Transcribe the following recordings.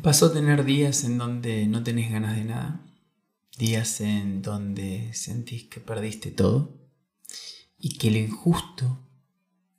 ¿Te pasó tener días en donde no tenés ganas de nada? Días en donde sentís que perdiste todo y que lo injusto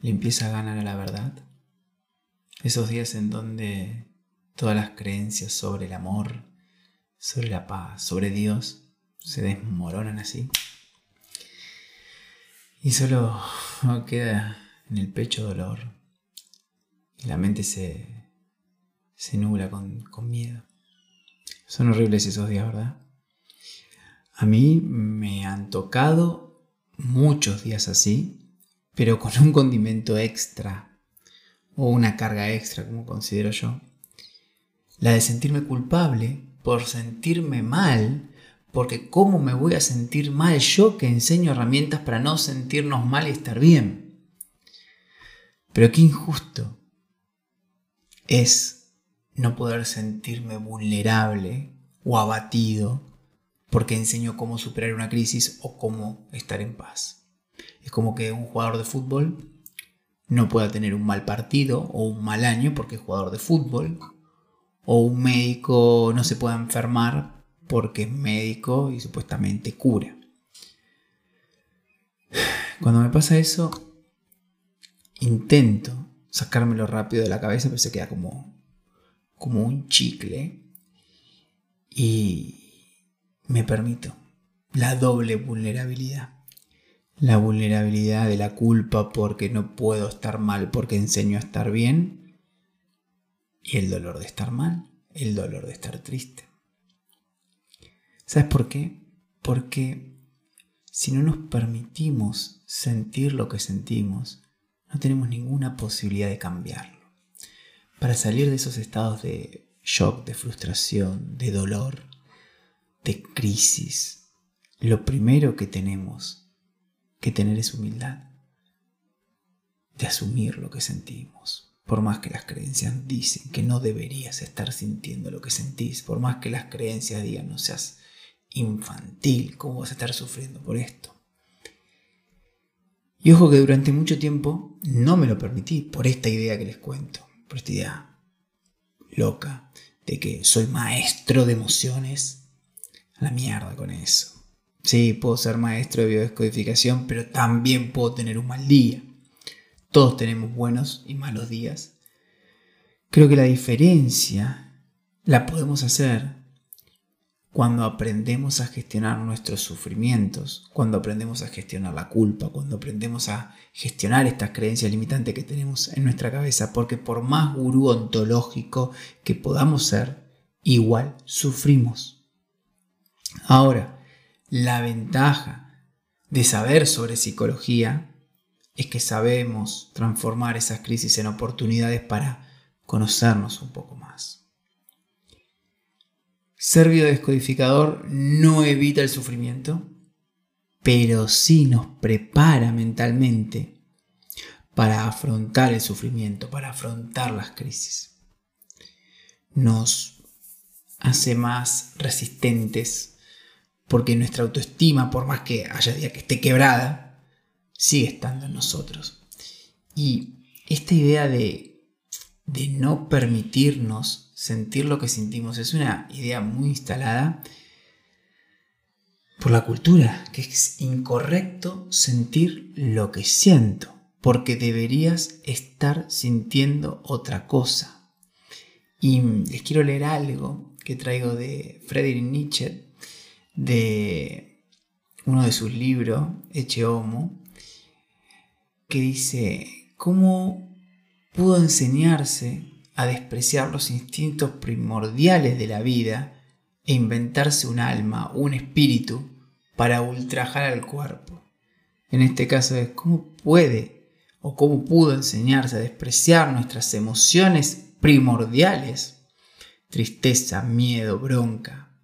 le empieza a ganar a la verdad. Esos días en donde todas las creencias sobre el amor, sobre la paz, sobre Dios, se desmoronan así. Y solo queda en el pecho dolor. Y la mente se, se nubla con, con miedo. Son horribles esos días, ¿verdad? A mí me han tocado muchos días así, pero con un condimento extra o una carga extra, como considero yo. La de sentirme culpable por sentirme mal, porque ¿cómo me voy a sentir mal yo que enseño herramientas para no sentirnos mal y estar bien? Pero qué injusto es no poder sentirme vulnerable o abatido porque enseño cómo superar una crisis o cómo estar en paz. Es como que un jugador de fútbol no pueda tener un mal partido o un mal año porque es jugador de fútbol, o un médico no se pueda enfermar porque es médico y supuestamente cura. Cuando me pasa eso, intento sacármelo rápido de la cabeza, pero se queda como, como un chicle. Y me permito la doble vulnerabilidad. La vulnerabilidad de la culpa porque no puedo estar mal, porque enseño a estar bien. Y el dolor de estar mal, el dolor de estar triste. ¿Sabes por qué? Porque si no nos permitimos sentir lo que sentimos, no tenemos ninguna posibilidad de cambiarlo. Para salir de esos estados de shock, de frustración, de dolor, de crisis, lo primero que tenemos que tener es humildad, de asumir lo que sentimos. Por más que las creencias dicen que no deberías estar sintiendo lo que sentís, por más que las creencias digan no seas infantil, ¿cómo vas a estar sufriendo por esto? Y ojo que durante mucho tiempo no me lo permití por esta idea que les cuento, por esta idea loca de que soy maestro de emociones. A la mierda con eso. Sí, puedo ser maestro de biodescodificación, pero también puedo tener un mal día. Todos tenemos buenos y malos días. Creo que la diferencia la podemos hacer cuando aprendemos a gestionar nuestros sufrimientos, cuando aprendemos a gestionar la culpa, cuando aprendemos a gestionar estas creencias limitantes que tenemos en nuestra cabeza, porque por más gurú ontológico que podamos ser, igual sufrimos. Ahora, la ventaja de saber sobre psicología es que sabemos transformar esas crisis en oportunidades para conocernos un poco más. Ser biodescodificador no evita el sufrimiento, pero sí nos prepara mentalmente para afrontar el sufrimiento, para afrontar las crisis. Nos hace más resistentes porque nuestra autoestima, por más que haya día que esté quebrada, sigue estando en nosotros. Y esta idea de, de no permitirnos sentir lo que sentimos. Es una idea muy instalada por la cultura, que es incorrecto sentir lo que siento, porque deberías estar sintiendo otra cosa. Y les quiero leer algo que traigo de Friedrich Nietzsche, de uno de sus libros, Eche Homo, que dice, ¿cómo pudo enseñarse a despreciar los instintos primordiales de la vida e inventarse un alma, un espíritu, para ultrajar al cuerpo. En este caso es cómo puede o cómo pudo enseñarse a despreciar nuestras emociones primordiales, tristeza, miedo, bronca,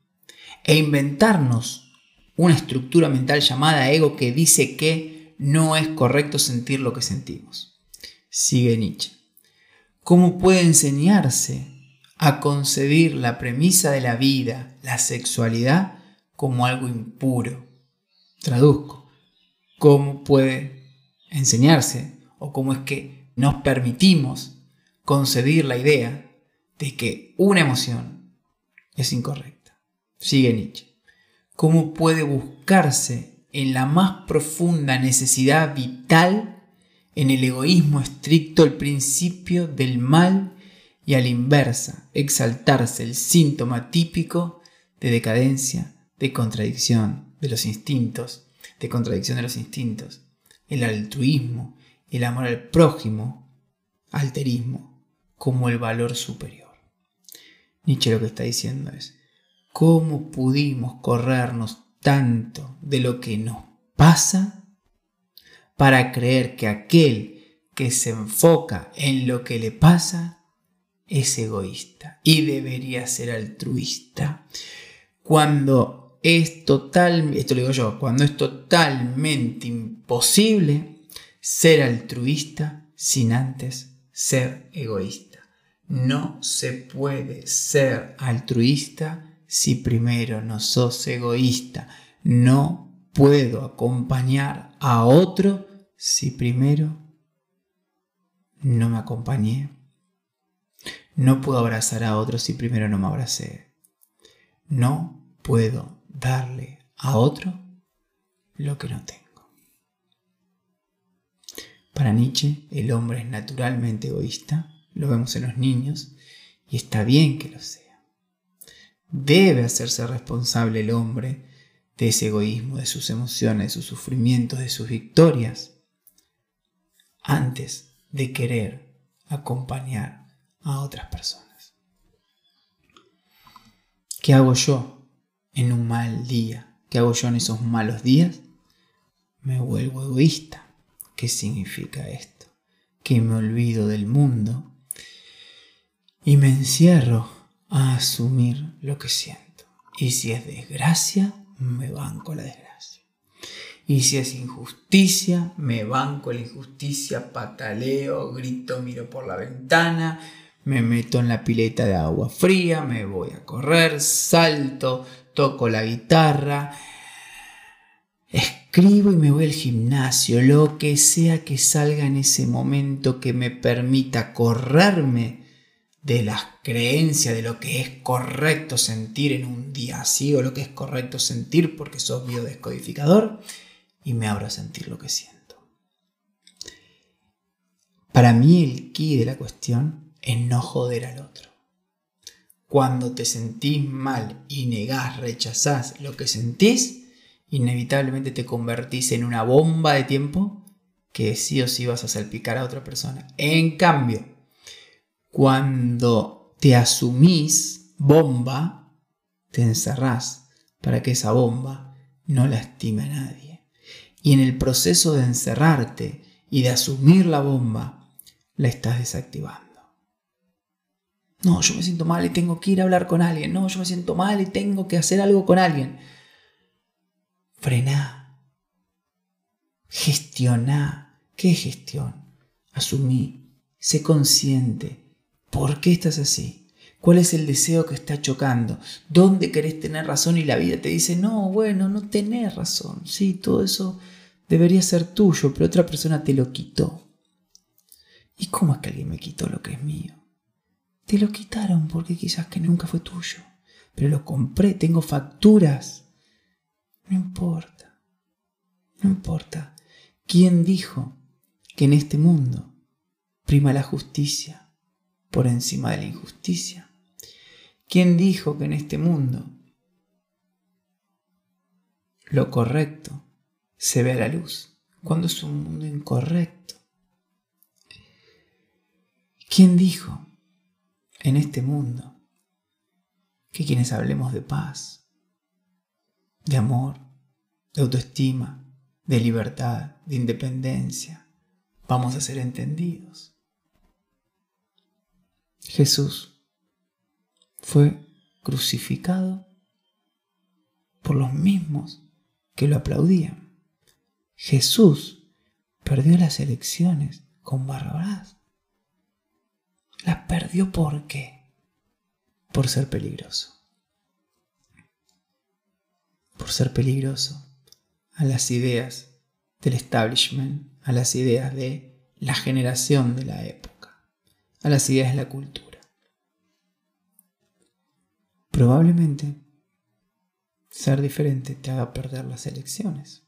e inventarnos una estructura mental llamada ego que dice que no es correcto sentir lo que sentimos. Sigue Nietzsche. ¿Cómo puede enseñarse a concebir la premisa de la vida, la sexualidad, como algo impuro? Traduzco. ¿Cómo puede enseñarse o cómo es que nos permitimos concebir la idea de que una emoción es incorrecta. Sigue Nietzsche. ¿Cómo puede buscarse en la más profunda necesidad vital, en el egoísmo estricto, el principio del mal y a la inversa, exaltarse el síntoma típico de decadencia, de contradicción de los instintos, de contradicción de los instintos, el altruismo, el amor al prójimo, alterismo, como el valor superior. Nietzsche lo que está diciendo es, ¿cómo pudimos corrernos tanto de lo que nos pasa para creer que aquel que se enfoca en lo que le pasa es egoísta y debería ser altruista? Cuando es total, esto lo digo yo, cuando es totalmente imposible ser altruista sin antes ser egoísta. No se puede ser altruista si primero no sos egoísta. No puedo acompañar a otro si primero no me acompañé. No puedo abrazar a otro si primero no me abracé. No puedo darle a otro lo que no tengo. Para Nietzsche, el hombre es naturalmente egoísta, lo vemos en los niños, y está bien que lo sea. Debe hacerse responsable el hombre de ese egoísmo, de sus emociones, de sus sufrimientos, de sus victorias, antes de querer acompañar a otras personas. ¿Qué hago yo en un mal día? ¿Qué hago yo en esos malos días? Me vuelvo egoísta ¿Qué significa esto? Que me olvido del mundo y me encierro a asumir lo que siento. Y si es desgracia, me banco la desgracia. Y si es injusticia, me banco la injusticia, pataleo, grito, miro por la ventana, me meto en la pileta de agua fría, me voy a correr, salto, toco la guitarra, escribo y me voy al gimnasio, lo que sea que salga en ese momento que me permita correrme de las creencias de lo que es correcto sentir en un día así o lo que es correcto sentir porque sos biodescodificador y me abro a sentir lo que siento. Para mí el key de la cuestión es no joder al otro. Cuando te sentís mal y negás, rechazás lo que sentís, inevitablemente te convertís en una bomba de tiempo que sí o sí vas a salpicar a otra persona. En cambio, cuando te asumís bomba, te encerrás para que esa bomba no lastime a nadie. Y en el proceso de encerrarte y de asumir la bomba, la estás desactivando. No, yo me siento mal y tengo que ir a hablar con alguien. No, yo me siento mal y tengo que hacer algo con alguien. Frená. Gestiona. ¿Qué gestión? Asumí. Sé consciente. ¿Por qué estás así? ¿Cuál es el deseo que está chocando? ¿Dónde querés tener razón y la vida te dice, no, bueno, no tenés razón? Sí, todo eso debería ser tuyo, pero otra persona te lo quitó. ¿Y cómo es que alguien me quitó lo que es mío? Te lo quitaron porque quizás que nunca fue tuyo, pero lo compré, tengo facturas. No importa. No importa. ¿Quién dijo que en este mundo prima la justicia por encima de la injusticia? ¿Quién dijo que en este mundo lo correcto se ve a la luz cuando es un mundo incorrecto? ¿Quién dijo en este mundo que quienes hablemos de paz, de amor, de autoestima, de libertad, de independencia, vamos a ser entendidos. Jesús fue crucificado por los mismos que lo aplaudían. Jesús perdió las elecciones con Barrabás. Las perdió por qué? Por ser peligroso por ser peligroso a las ideas del establishment, a las ideas de la generación de la época, a las ideas de la cultura. probablemente ser diferente te haga perder las elecciones.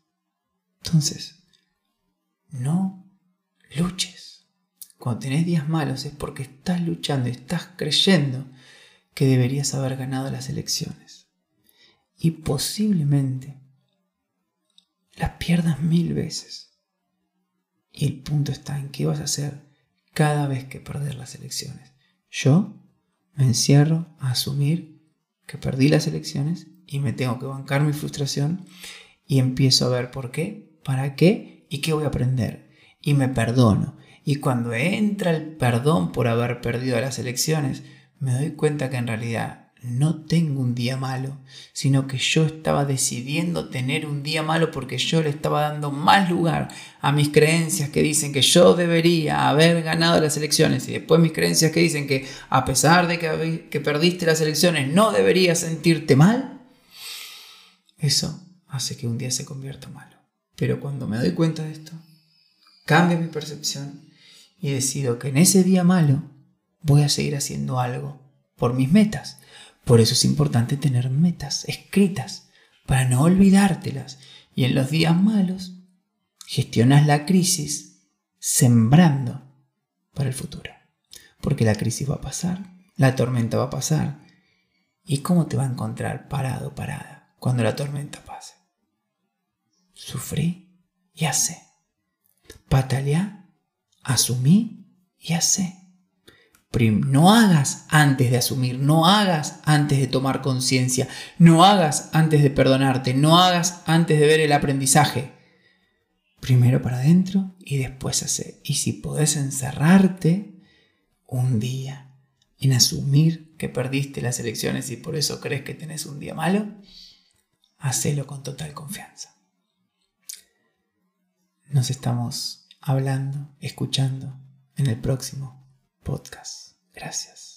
Entonces, no luches. Cuando tenés días malos es porque estás luchando, estás creyendo que deberías haber ganado las elecciones. Y posiblemente las pierdas mil veces. Y el punto está en qué vas a hacer cada vez que perder las elecciones. Yo me encierro a asumir que perdí las elecciones y me tengo que bancar mi frustración y empiezo a ver por qué, para qué y qué voy a aprender. Y me perdono. Y cuando entra el perdón por haber perdido las elecciones, me doy cuenta que en realidad no tengo un día malo, sino que yo estaba decidiendo tener un día malo porque yo le estaba dando más lugar a mis creencias que dicen que yo debería haber ganado las elecciones y después mis creencias que dicen que a pesar de que, que perdiste las elecciones no deberías sentirte mal. Eso hace que un día se convierta malo. Pero cuando me doy cuenta de esto, cambio mi percepción y decido que en ese día malo voy a seguir haciendo algo por mis metas por eso es importante tener metas escritas para no olvidártelas. Y en los días malos, gestionas la crisis sembrando para el futuro. Porque la crisis va a pasar, la tormenta va a pasar. ¿Y cómo te va a encontrar parado, parada, cuando la tormenta pase? Sufrí y hace. Pataleá, asumí y hace. No hagas antes de asumir, no hagas antes de tomar conciencia, no hagas antes de perdonarte, no hagas antes de ver el aprendizaje. Primero para adentro y después hacer. Y si podés encerrarte un día en asumir que perdiste las elecciones y por eso crees que tenés un día malo, hacelo con total confianza. Nos estamos hablando, escuchando en el próximo podcast. Gracias.